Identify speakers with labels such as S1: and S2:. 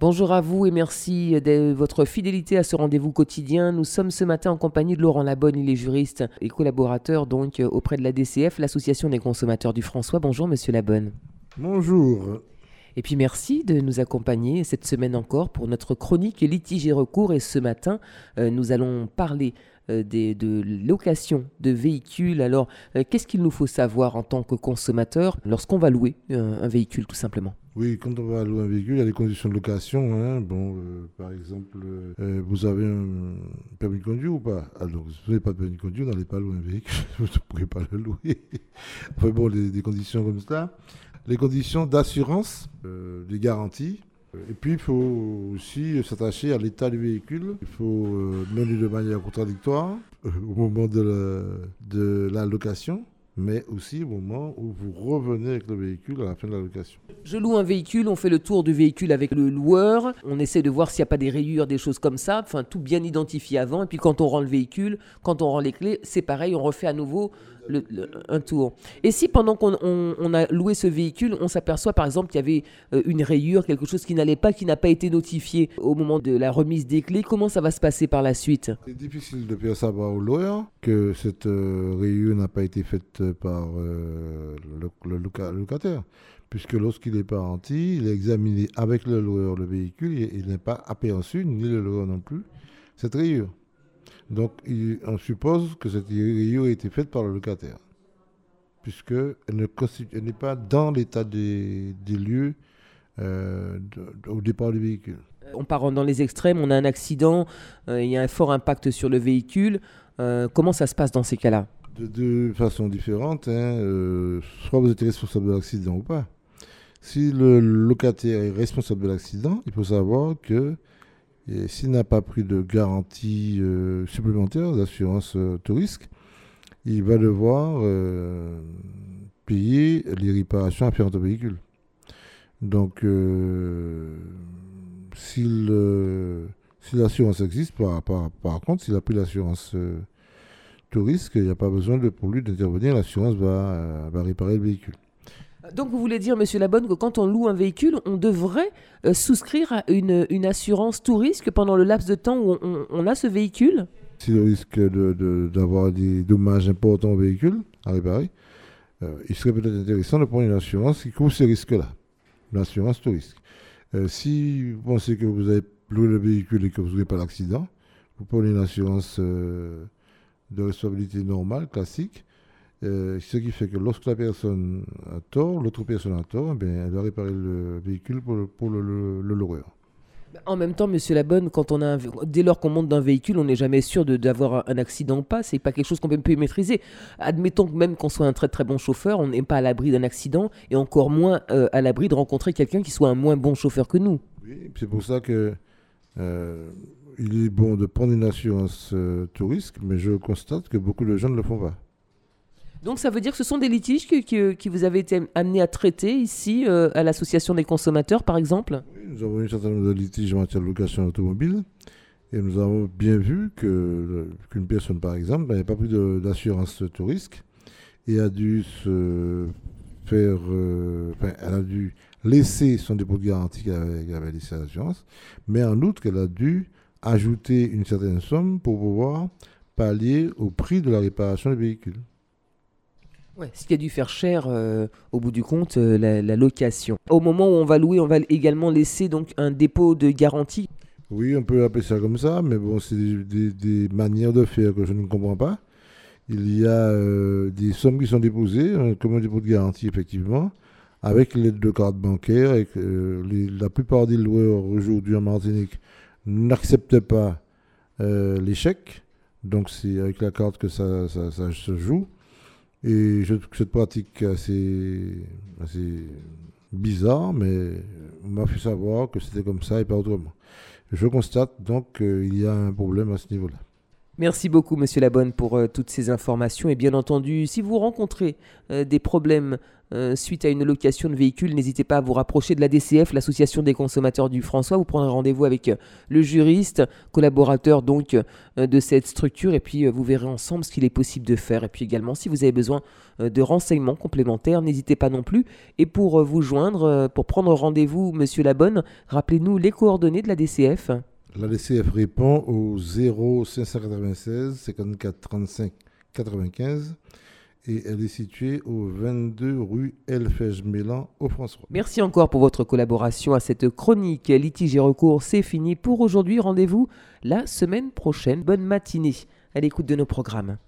S1: Bonjour à vous et merci de votre fidélité à ce rendez-vous quotidien. Nous sommes ce matin en compagnie de Laurent Labonne, il est juriste et collaborateur donc auprès de la DCF, l'Association des consommateurs du François. Bonjour monsieur Labonne.
S2: Bonjour.
S1: Et puis merci de nous accompagner cette semaine encore pour notre chronique litige et recours. Et ce matin, euh, nous allons parler euh, des, de location de véhicules. Alors, euh, qu'est-ce qu'il nous faut savoir en tant que consommateur lorsqu'on va louer un véhicule tout simplement?
S2: Oui, quand on va louer un véhicule, il y a des conditions de location. Hein. Bon, euh, par exemple, euh, vous avez un permis de conduire ou pas? Alors, si vous n'avez pas de permis de conduire, n'allez pas louer un véhicule, vous ne pourrez pas le louer. enfin bon, des conditions comme ça. Les conditions d'assurance, euh, des garanties. Et puis, il faut aussi s'attacher à l'état du véhicule. Il faut mener de manière contradictoire au moment de la location mais aussi au moment où vous revenez avec le véhicule à la fin de la location.
S1: Je loue un véhicule, on fait le tour du véhicule avec le loueur, on essaie de voir s'il n'y a pas des rayures, des choses comme ça, enfin tout bien identifié avant, et puis quand on rend le véhicule, quand on rend les clés, c'est pareil, on refait à nouveau un tour. Et si pendant qu'on on, a loué ce véhicule, on s'aperçoit par exemple qu'il y avait euh, une rayure, quelque chose qui n'allait pas, qui n'a pas été notifié au moment de la remise des clés, comment ça va se passer par la suite?
S2: C'est difficile de faire savoir au lawyer que cette euh, rayure n'a pas été faite par euh, le, locataire puisque lorsqu'il est parenti, il est examiné avec le loueur le véhicule et il n'est pas aperçu, ni le loueur non plus, cette rayure. Donc, on suppose que cette rayure a été faite par le locataire, puisqu'elle n'est pas dans l'état des, lieux euh, au départ du véhicule.
S1: On part dans les extrêmes, on a un accident, euh, il y a un fort impact sur le véhicule. Euh, comment ça se passe dans ces cas-là?
S2: De deux façons différentes. Hein, soit vous êtes responsable de l'accident ou pas. Si le locataire est responsable de l'accident, il faut savoir que s'il n'a pas pris de garantie euh, supplémentaire d'assurance euh, il va devoir euh, payer les réparations afférentes au véhicule. Donc, si l'assurance existe, par, contre, s'il a pris l'assurance tout il n'y a pas besoin pour lui d'intervenir, l'assurance va réparer le véhicule.
S1: Donc vous voulez dire, Monsieur Labonne, que quand on loue un véhicule, on devrait euh, souscrire à une, assurance tout risque pendant le laps de temps où on, a ce véhicule?
S2: Si le risque d'avoir des dommages importants au véhicule à réparer, euh, il serait peut-être intéressant de prendre une assurance qui couvre ces risques-là, une assurance tout risque. Euh, si vous pensez que vous avez loué le véhicule et que vous n'avez pas d'accident, vous prenez une assurance de responsabilité normale, classique, euh, ce qui fait que lorsque la personne a tort, l'autre personne a tort, eh elle doit réparer le véhicule pour le, pour le, loueur.
S1: En même temps, Monsieur Labonne, quand on a dès lors qu'on monte d'un véhicule, on n'est jamais sûr d'avoir un accident ou pas. C'est pas quelque chose qu'on peut maîtriser. Admettons que même qu'on soit un très très bon chauffeur, on n'est pas à l'abri d'un accident et encore moins euh, à l'abri de rencontrer quelqu'un qui soit un moins bon chauffeur que nous.
S2: Oui, c'est pour ça que euh, il est bon de prendre une assurance tout risque, mais je constate que beaucoup de gens ne le font pas.
S1: Donc ça veut dire que ce sont des litiges qui, vous avez été amenés à traiter ici euh, à l'association des consommateurs par exemple?
S2: Oui, Nous avons eu un certain nombre de litiges en matière de location automobile. Et nous avons bien vu qu'une personne par exemple n'avait pas pris d'assurance tout risque et a dû se faire, euh, elle a dû laisser son dépôt de garantie qu'elle avait, l'assurance, mais en outre qu'elle a dû ajouter une certaine somme pour pouvoir pallier au prix de la réparation du véhicule.
S1: Ce qui a dû faire cher euh, au bout du compte, euh, la, location. Au moment où on va louer, on va également laisser donc un dépôt de garantie.
S2: Oui, on peut appeler ça comme ça, mais bon, c'est des, manières de faire que je ne comprends pas. Il y a euh, des sommes qui sont déposées, comme un dépôt de garantie, effectivement, avec l'aide de carte bancaire. Et la plupart des loueurs aujourd'hui en Martinique n'acceptent pas les chèques. Donc c'est avec la carte que ça se joue. Et je trouve cette pratique assez, assez bizarre, mais on m'a fait savoir que c'était comme ça et pas autrement. Je constate donc qu'il y a un problème à ce niveau-là.
S1: Merci beaucoup, Monsieur Labonne, pour euh, toutes ces informations. Et bien entendu, si vous rencontrez euh, des problèmes euh, suite à une location de véhicule, n'hésitez pas à vous rapprocher de la DCF, l'Association des consommateurs du François. Vous prendrez rendez-vous avec le juriste, collaborateur donc de cette structure, et puis vous verrez ensemble ce qu'il est possible de faire. Et puis également, si vous avez besoin de renseignements complémentaires, n'hésitez pas non plus. Et pour vous joindre, pour prendre rendez-vous, Monsieur Labonne, rappelez-nous les coordonnées de la DCF.
S2: La DCF répond au 0 596 54 35 95 et elle est située au 22 rue Elfège-Mélan au François.
S1: Merci encore pour votre collaboration à cette chronique. Litige et recours, c'est fini pour aujourd'hui. Rendez-vous la semaine prochaine. Bonne matinée à l'écoute de nos programmes.